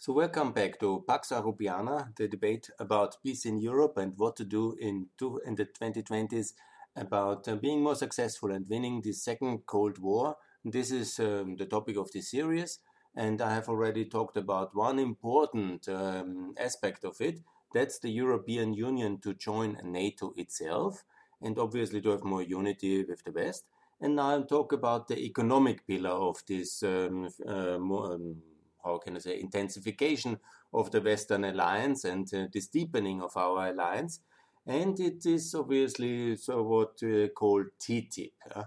So welcome back to Pax Europiana, the debate about peace in Europe and what to do in, two, in the 2020s about uh, being more successful and winning the second Cold War. This is um, the topic of this series, and I have already talked about one important um, aspect of it. That's the European Union to join NATO itself, and obviously to have more unity with the West. And now I'll talk about the economic pillar of this um, uh, more, um, how can I say, intensification of the Western alliance and uh, this deepening of our alliance. And it is obviously so what uh, called TTIP. Uh,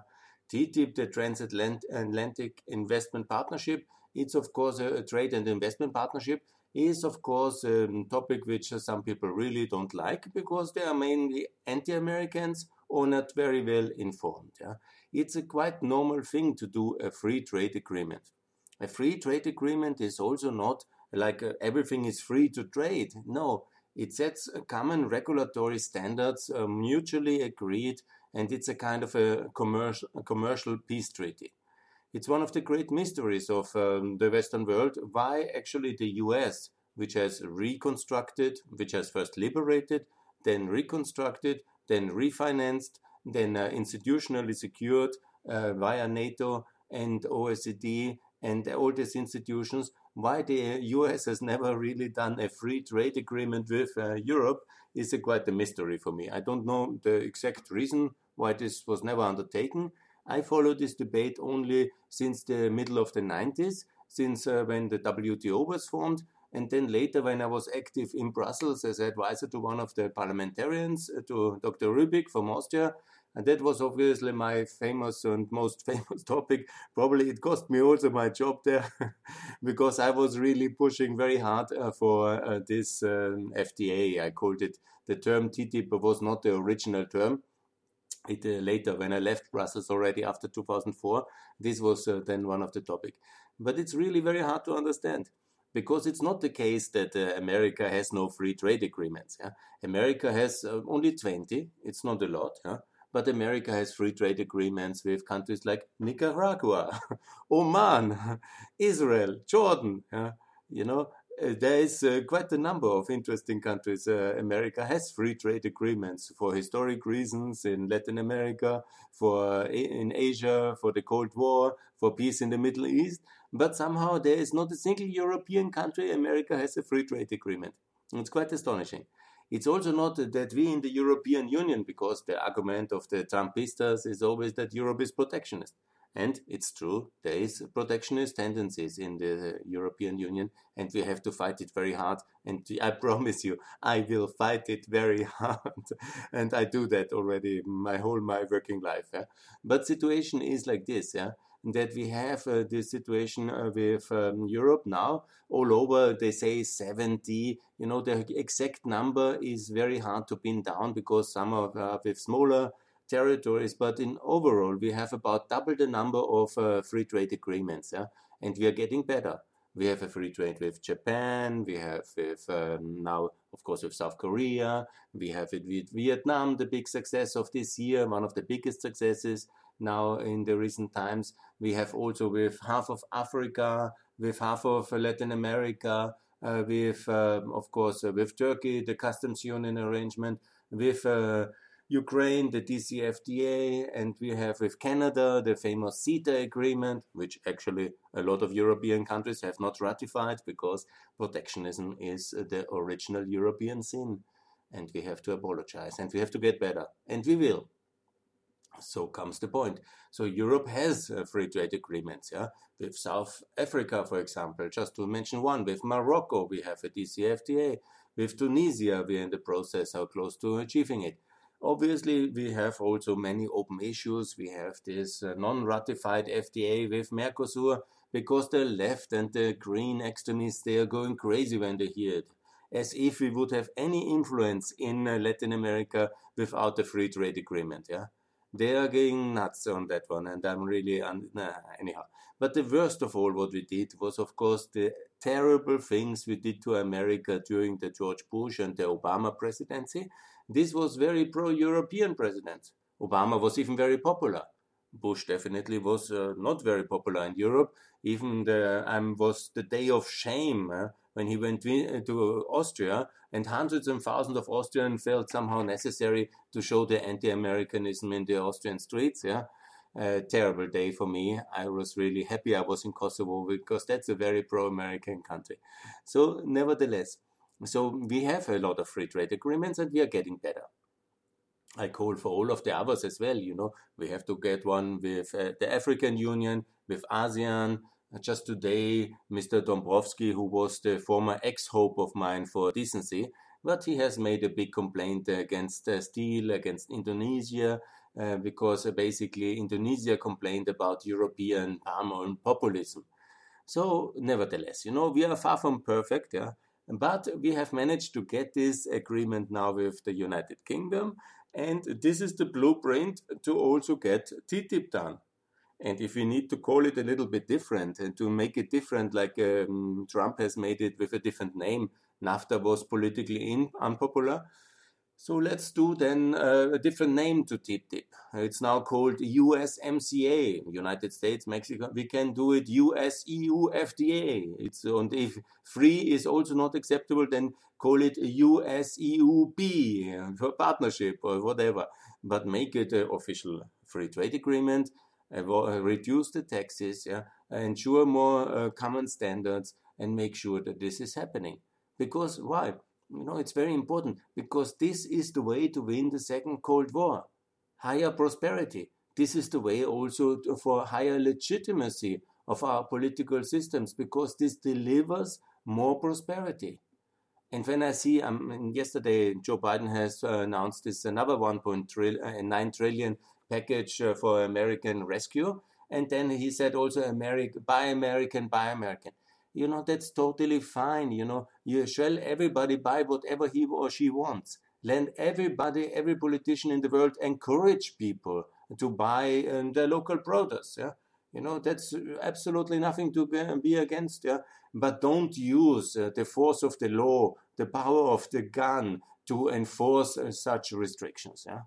TTIP, the Transatlantic Investment Partnership, it's of course a, a trade and investment partnership, is of course a topic which some people really don't like because they are mainly anti-Americans or not very well informed. Yeah? It's a quite normal thing to do a free trade agreement. A free trade agreement is also not like uh, everything is free to trade. No, it sets common regulatory standards, uh, mutually agreed, and it's a kind of a commercial, a commercial peace treaty. It's one of the great mysteries of um, the Western world why actually the US, which has reconstructed, which has first liberated, then reconstructed, then refinanced, then uh, institutionally secured uh, via NATO and OECD and all these institutions, why the US has never really done a free trade agreement with uh, Europe is a quite a mystery for me. I don't know the exact reason why this was never undertaken. I follow this debate only since the middle of the 90s, since uh, when the WTO was formed, and then later when I was active in Brussels as advisor to one of the parliamentarians, uh, to Dr. Rübig from Austria, and that was obviously my famous and most famous topic. Probably it cost me also my job there because I was really pushing very hard uh, for uh, this um, FTA. I called it the term TTIP was not the original term. It uh, later, when I left Brussels already after 2004, this was uh, then one of the topic. But it's really very hard to understand because it's not the case that uh, America has no free trade agreements. Yeah? America has uh, only 20. It's not a lot. Yeah? But America has free trade agreements with countries like Nicaragua, Oman, Israel, Jordan. Uh, you know, uh, there is uh, quite a number of interesting countries. Uh, America has free trade agreements for historic reasons in Latin America, for in Asia, for the Cold War, for peace in the Middle East. But somehow there is not a single European country America has a free trade agreement. It's quite astonishing. It's also not that we in the European Union, because the argument of the Trumpistas is always that Europe is protectionist. And it's true, there is protectionist tendencies in the European Union, and we have to fight it very hard. And I promise you, I will fight it very hard. and I do that already my whole my working life. Yeah? But situation is like this, yeah that we have uh, this situation uh, with um, Europe now. All over, they say 70. You know, the exact number is very hard to pin down because some are uh, with smaller territories, but in overall, we have about double the number of uh, free trade agreements, yeah? and we are getting better. We have a free trade with Japan. We have with um, now, of course, with South Korea. We have it with Vietnam, the big success of this year, one of the biggest successes now in the recent times. We have also with half of Africa, with half of Latin America, uh, with, uh, of course, uh, with Turkey, the customs union arrangement, with uh, Ukraine, the DCFTA, and we have with Canada the famous CETA agreement, which actually a lot of European countries have not ratified because protectionism is the original European sin. And we have to apologize and we have to get better. And we will. So comes the point. So Europe has uh, free trade agreements, yeah, with South Africa, for example, just to mention one. With Morocco, we have a DCFTA. With Tunisia, we're in the process, how close to achieving it. Obviously, we have also many open issues. We have this uh, non-ratified FTA with Mercosur because the left and the green extremists, they are going crazy when they hear it. As if we would have any influence in uh, Latin America without a free trade agreement, yeah they are going nuts on that one, and I'm really un- nah, anyhow. But the worst of all, what we did was, of course, the terrible things we did to America during the George Bush and the Obama presidency. This was very pro-European president. Obama was even very popular. Bush definitely was uh, not very popular in Europe. Even the um, was the day of shame uh, when he went to Austria, and hundreds and thousands of Austrians felt somehow necessary to show their anti-Americanism in the Austrian streets. Yeah, a terrible day for me. I was really happy I was in Kosovo because that's a very pro-American country. So, nevertheless, so we have a lot of free trade agreements, and we are getting better. I call for all of the others as well. You know, we have to get one with uh, the African Union, with ASEAN. Just today, Mr. Dombrovski, who was the former ex-hope of mine for decency, but he has made a big complaint against uh, steel, against Indonesia, uh, because uh, basically Indonesia complained about European palm oil populism. So, nevertheless, you know, we are far from perfect, yeah. But we have managed to get this agreement now with the United Kingdom, and this is the blueprint to also get TTIP done. And if we need to call it a little bit different and to make it different, like um, Trump has made it with a different name, NAFTA was politically in, unpopular. So let's do then uh, a different name to TTIP. It's now called USMCA, United States, Mexico. We can do it US EU FTA. It's and if free is also not acceptable, then call it US EU B for partnership or whatever. But make it an official free trade agreement. Uh, reduce the taxes, yeah, ensure more uh, common standards, and make sure that this is happening. Because why? you know, it's very important because this is the way to win the second Cold War. Higher prosperity. This is the way also for higher legitimacy of our political systems because this delivers more prosperity. And when I see, um, yesterday Joe Biden has uh, announced this another 1.9 uh, trillion package uh, for American rescue, and then he said also American, buy American, buy American you know, that's totally fine. You know, you shall everybody buy whatever he or she wants. Let everybody, every politician in the world encourage people to buy um, their local produce. Yeah. You know, that's absolutely nothing to be against. Yeah. But don't use uh, the force of the law, the power of the gun to enforce uh, such restrictions. Yeah.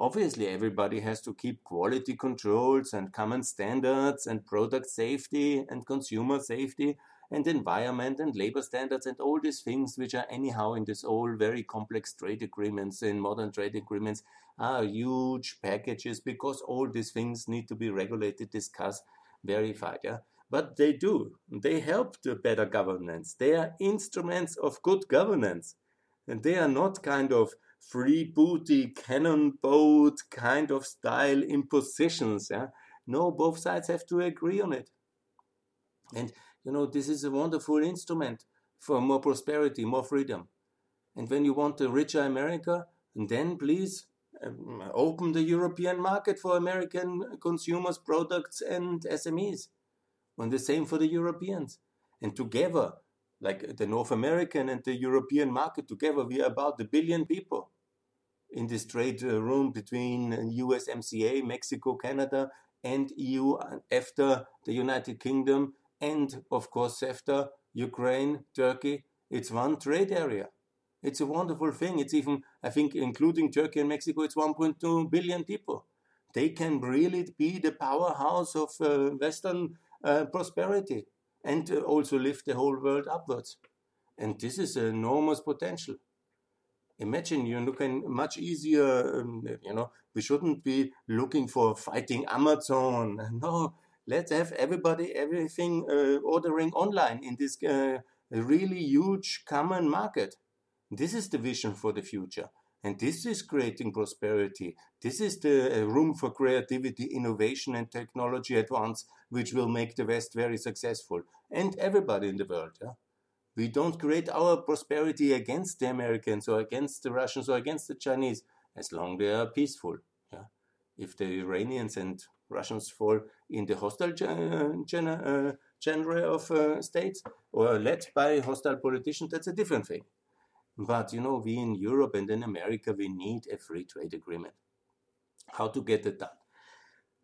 Obviously, everybody has to keep quality controls and common standards and product safety and consumer safety and environment and labor standards and all these things which are anyhow in this all very complex trade agreements in modern trade agreements are huge packages because all these things need to be regulated discussed verified yeah? But they do. They help to better governance. They are instruments of good governance. And they are not kind of free booty cannon boat kind of style impositions. Yeah? No, both sides have to agree on it. And you know, this is a wonderful instrument for more prosperity, more freedom. And when you want a richer America, then please um, open the European market for American consumers, products, and SMEs. And the same for the Europeans. And together, like the North American and the European market together, we are about a billion people in this trade uh, room between USMCA, Mexico, Canada, and EU after the United Kingdom, and of course after Ukraine, Turkey. It's one trade area. It's a wonderful thing. It's even, I think, including Turkey and Mexico, it's 1.2 billion people. They can really be the powerhouse of uh, Western uh, prosperity and also lift the whole world upwards. And this is enormous potential. Imagine you're looking much easier, um, you know, we shouldn't be looking for fighting Amazon. No, let's have everybody, everything uh, ordering online in this uh, really huge common market. This is the vision for the future. And this is creating prosperity. This is the uh, room for creativity, innovation, and technology advance, which will make the West very successful and everybody in the world. Yeah? We don't create our prosperity against the Americans or against the Russians or against the Chinese as long they are peaceful. Yeah? If the Iranians and Russians fall in the hostile gen- gen- uh, genre of uh, states or led by hostile politicians, that's a different thing. But you know, we in Europe and in America, we need a free trade agreement. How to get it done?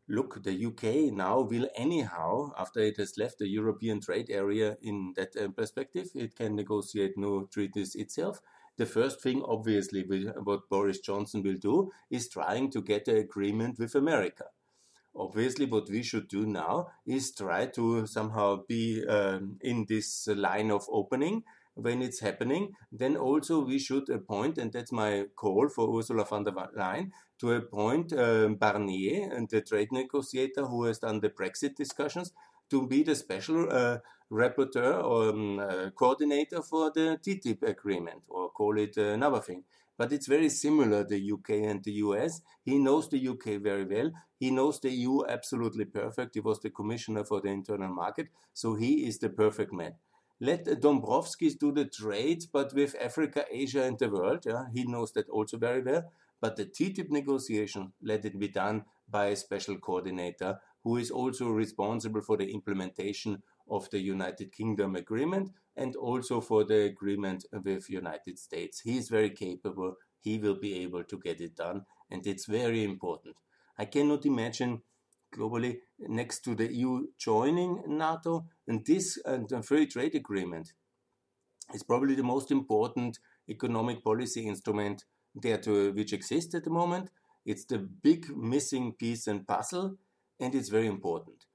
Look, the UK now will anyhow, after it has left the European trade area in that uh, perspective, it can negotiate new treaties itself. The first thing, obviously, what Boris Johnson will do is trying to get an agreement with America. obviously what we should do now is try to somehow be um, in this line of opening when it's happening then also we should appoint and that's my call for ursula von der leyen to appoint um, barnier and the trade negotiator who has done the brexit discussions to be the special uh, rapporteur or um, uh, coordinator for the TTIP agreement, or call it another thing but it's very similar the UK and the US. He knows the UK very well. He knows the EU absolutely perfect. He was the commissioner for the internal market, so he is the perfect man. Let Dombrovskis do the trade, but with Africa, Asia, and the world. Yeah, he knows that also very well. But the TTIP negotiation, let it be done by a special coordinator who is also responsible for the implementation of the United Kingdom agreement and also for the agreement with United States. He is very capable. He will be able to get it done, and it's very important. I cannot imagine globally next to the EU joining NATO, and this and the free trade agreement is probably the most important economic policy instrument there to, which exists at the moment. It's the big missing piece and puzzle, and it's very important.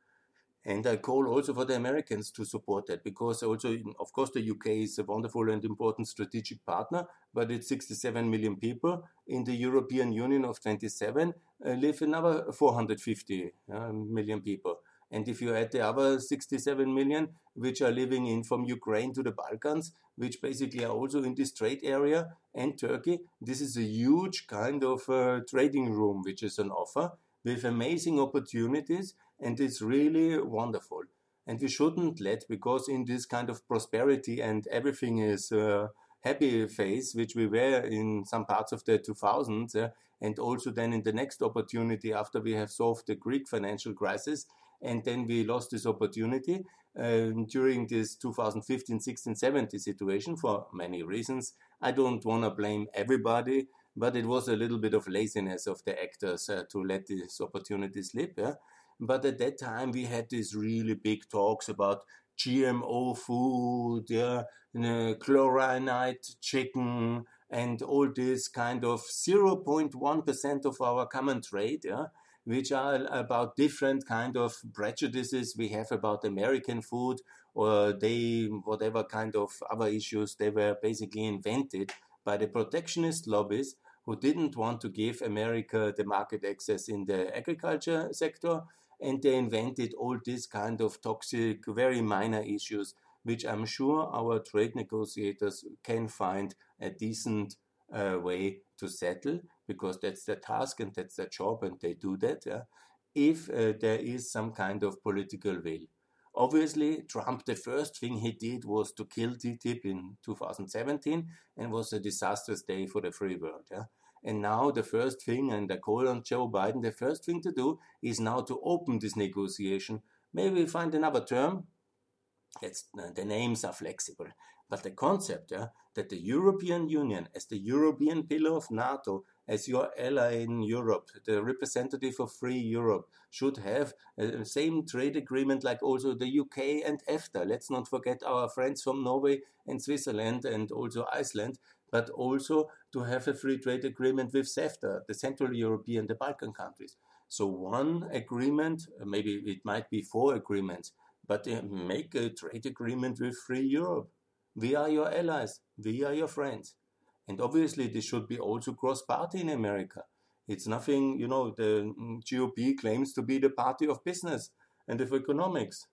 And I call also for the Americans to support that because also, of course, the UK is a wonderful and important strategic partner, but it's 67 million people. In the European Union of 27 uh, live another 450 uh, million people. And if you add the other 67 million, which are living in from Ukraine to the Balkans, which basically are also in this trade area, and Turkey, this is a huge kind of uh, trading room which is on offer with amazing opportunities and it's really wonderful. And we shouldn't let, because in this kind of prosperity and everything is uh, happy phase, which we were in some parts of the 2000s, uh, and also then in the next opportunity after we have solved the Greek financial crisis, and then we lost this opportunity um, during this 2015, 16, 17 situation for many reasons. I don't want to blame everybody, but it was a little bit of laziness of the actors uh, to let this opportunity slip. Yeah? But at that time, we had these really big talks about GMO food, yeah, chlorinate chicken, and all this kind of 0.1% of our common trade, yeah, which are about different kind of prejudices we have about American food or they whatever kind of other issues they were basically invented by the protectionist lobbies who didn't want to give America the market access in the agriculture sector and they invented all these kind of toxic, very minor issues, which I'm sure our trade negotiators can find a decent uh, way to settle because that's their task and that's their job and they do that. Yeah? If uh, there is some kind of political will. Obviously, Trump, the first thing he did was to kill TTIP in 2017 and was a disastrous day for the free world. Yeah? And now the first thing, and I call on Joe Biden, the first thing to do is now to open this negotiation. Maybe find another term. It's, uh, the names are flexible. But the concept yeah, that the European Union, as the European pillar of NATO, as your ally in Europe, the representative of free Europe, should have the same trade agreement like also the UK and EFTA. Let's not forget our friends from Norway and Switzerland and also Iceland but also to have a free trade agreement with CEFTA, the Central European, the Balkan countries. So one agreement, maybe it might be four agreements, but uh, make a trade agreement with free Europe. We are your allies. We are your friends. And obviously, this should be also cross party in America. It's nothing, you know, the GOP claims to be the party of business and of economics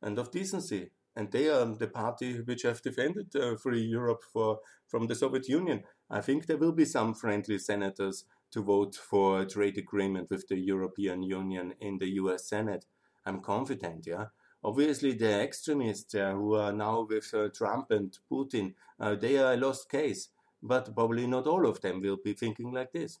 and of decency and they are the party which have defended uh, free Europe for, from the Soviet Union. I think there will be some friendly senators to vote for a trade agreement with the European Union in the US Senate. I'm confident, yeah. Obviously, the extremists uh, who are now with uh, Trump and Putin, uh, they are a lost case, but probably not all of them will be thinking like this.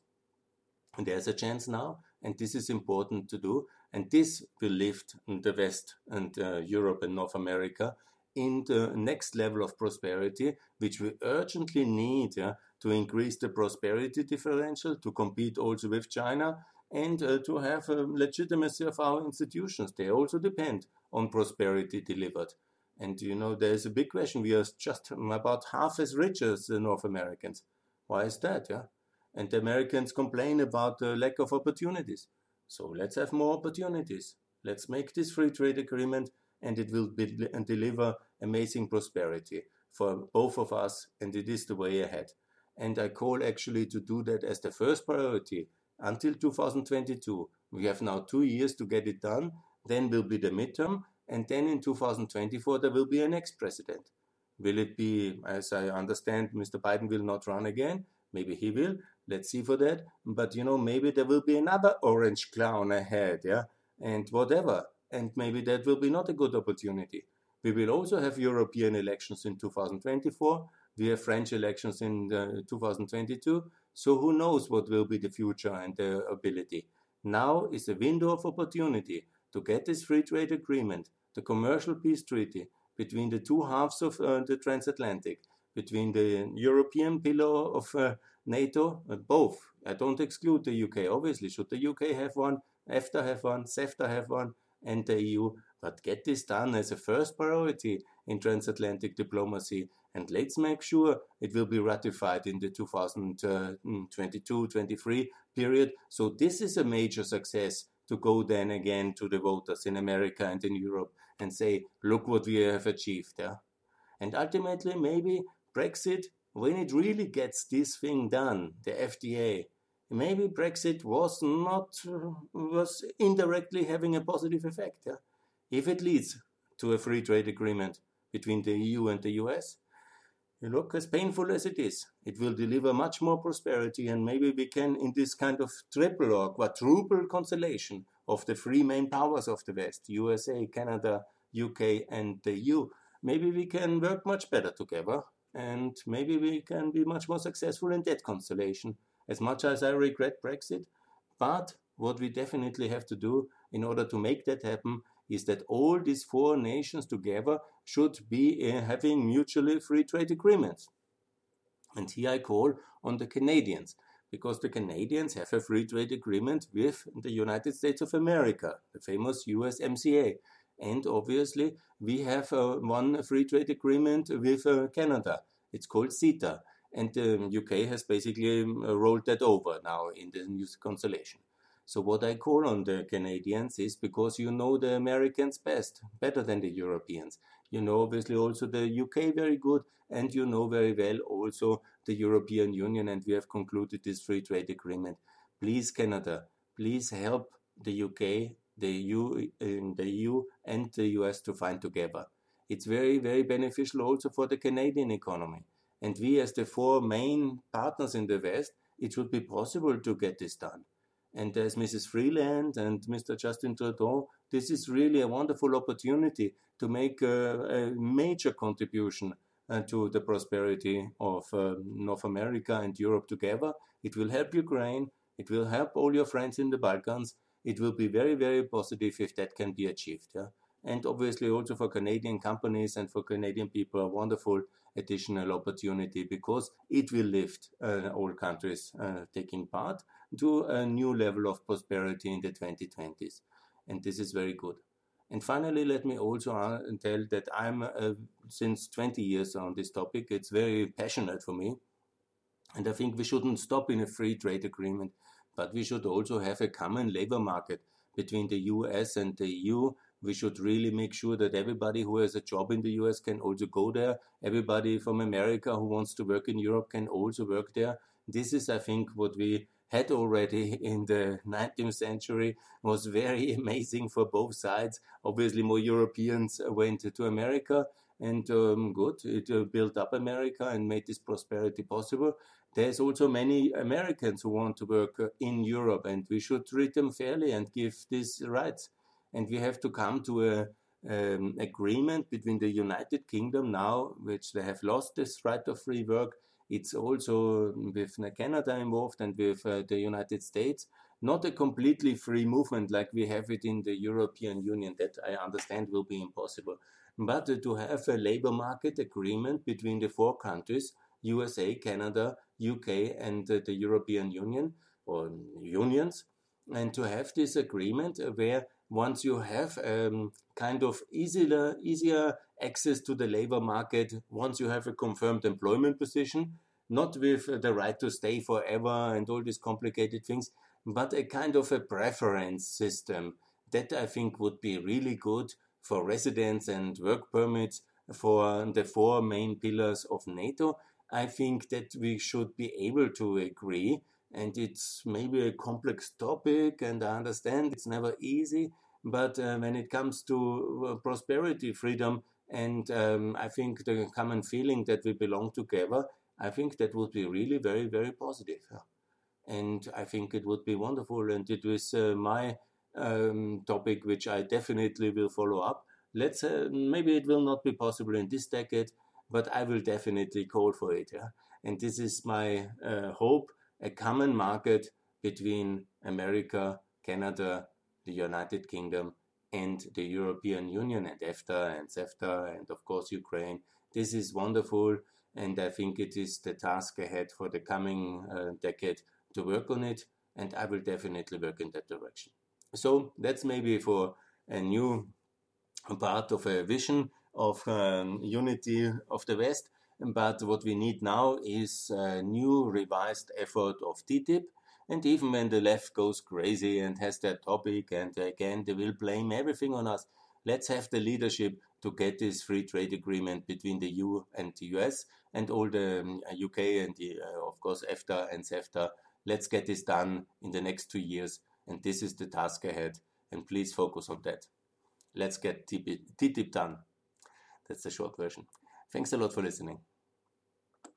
And there's a chance now, and this is important to do. And this will lift the West and uh, Europe and North America in the next level of prosperity, which we urgently need yeah, to increase the prosperity differential, to compete also with China, and uh, to have a legitimacy of our institutions. They also depend on prosperity delivered. And you know, there's a big question. We are just about half as rich as the North Americans. Why is that? Yeah, and the Americans complain about the lack of opportunities. So let's have more opportunities. Let's make this free trade agreement and it will be, and deliver amazing prosperity for both of us and it is the way ahead. And I call actually to do that as the first priority until 2022. We have now two years to get it done. Then will be the midterm. And then in 2024, there will be a next president. Will it be, as I understand, Mr. Biden will not run again? Maybe he will. Let's see for that. But you know, maybe there will be another orange clown ahead, yeah, and whatever. And maybe that will be not a good opportunity. We will also have European elections in 2024. We have French elections in uh, 2022. So who knows what will be the future and the ability. Now is a window of opportunity to get this free trade agreement, the commercial peace treaty between the two halves of uh, the transatlantic, between the European pillar of uh, NATO, uh, both. I don't exclude the UK. Obviously, should the UK have one, EFTA have one, CEFTA have one, and the EU. But get this done as a first priority in transatlantic diplomacy, and let's make sure it will be ratified in the 2022-23 period. So this is a major success to go then again to the voters in America and in Europe and say, look what we have achieved. Yeah? And ultimately, maybe Brexit, when it really gets this thing done, the FTA, maybe Brexit was not was indirectly having a positive effect. Yeah? If it leads to a free trade agreement between the EU and the US, you look as painful as it is, it will deliver much more prosperity, and maybe we can, in this kind of triple or quadruple constellation of the three main powers of the West, USA, Canada, UK, and the EU, maybe we can work much better together, and maybe we can be much more successful in that constellation. As much as I regret Brexit, but what we definitely have to do in order to make that happen is that all these four nations together should be uh, having mutually free trade agreements. And here I call on the Canadians, because the Canadians have a free trade agreement with the United States of America, the famous USMCA. And obviously, we have uh, one free trade agreement with uh, Canada. It's called CETA. And the um, UK has basically um, rolled that over now in the new constellation. So what I call on the Canadians is because you know the Americans best, better than the Europeans. You know obviously also the UK very good, and you know very well also the European Union, and we have concluded this free trade agreement. Please, Canada, please help the UK, the EU, the EU and the US to find together. It's very, very beneficial also for the Canadian economy. And we, as the four main partners in the West, it should be possible to get this done. And there's Mrs. Freeland and Mr. Justin Trudeau. This is really a wonderful opportunity to make a, a major contribution uh, to the prosperity of uh, North America and Europe together. It will help Ukraine. It will help all your friends in the Balkans. It will be very, very positive if that can be achieved. Yeah? And obviously, also for Canadian companies and for Canadian people, a wonderful additional opportunity because it will lift uh, all countries uh, taking part to a new level of prosperity in the 2020s. And this is very good. And finally, let me also uh, tell that I'm uh, since 20 years on this topic. It's very passionate for me. And I think we shouldn't stop in a free trade agreement, but we should also have a common labor market between the US and the EU. We should really make sure that everybody who has a job in the US can also go there. Everybody from America who wants to work in Europe can also work there. This is, I think, what we had already in the 19th century was very amazing for both sides. Obviously, more Europeans went to America, and um, good, it uh, built up America and made this prosperity possible. There's also many Americans who want to work uh, in Europe, and we should treat them fairly and give these rights. And we have to come to a um, agreement between the United Kingdom now, which they have lost this right of free work, it's also with Canada involved and with uh, the United States. Not a completely free movement like we have it in the European Union, that I understand will be impossible. But uh, to have a labor market agreement between the four countries, USA, Canada, UK, and uh, the European Union, or unions, and to have this agreement where once you have um, kind of easier, easier access to the labor market, once you have a confirmed employment position, not with the right to stay forever and all these complicated things, but a kind of a preference system. That I think would be really good for residents and work permits for the four main pillars of NATO. I think that we should be able to agree, and it's maybe a complex topic, and I understand it's never easy. But uh, when it comes to uh, prosperity, freedom, and um, I think the common feeling that we belong together, I think that would be really very, very positive. And I think it would be wonderful. And it was uh, my um, topic, which I definitely will follow up. Let's uh, maybe it will not be possible in this decade, but I will definitely call for it. Yeah? And this is my uh, hope: a common market between America, Canada, the United Kingdom, and the European Union, and EFTA and CEFTA, and of course Ukraine. This is wonderful, and I think it is the task ahead for the coming uh, decade to work on it, and I will definitely work in that direction. So that's maybe for a new part of a vision of um, unity of the West. But what we need now is a new revised effort of TTIP. And even when the left goes crazy and has that topic, and again, they will blame everything on us, let's have the leadership to get this free trade agreement between the EU and the US and all the um, UK and the, uh, of course, EFTA and CEFTA. Let's get this done in the next two years and this is the task ahead. And please focus on that. Let's get TTIP done. That's the short version. Thanks a lot for listening.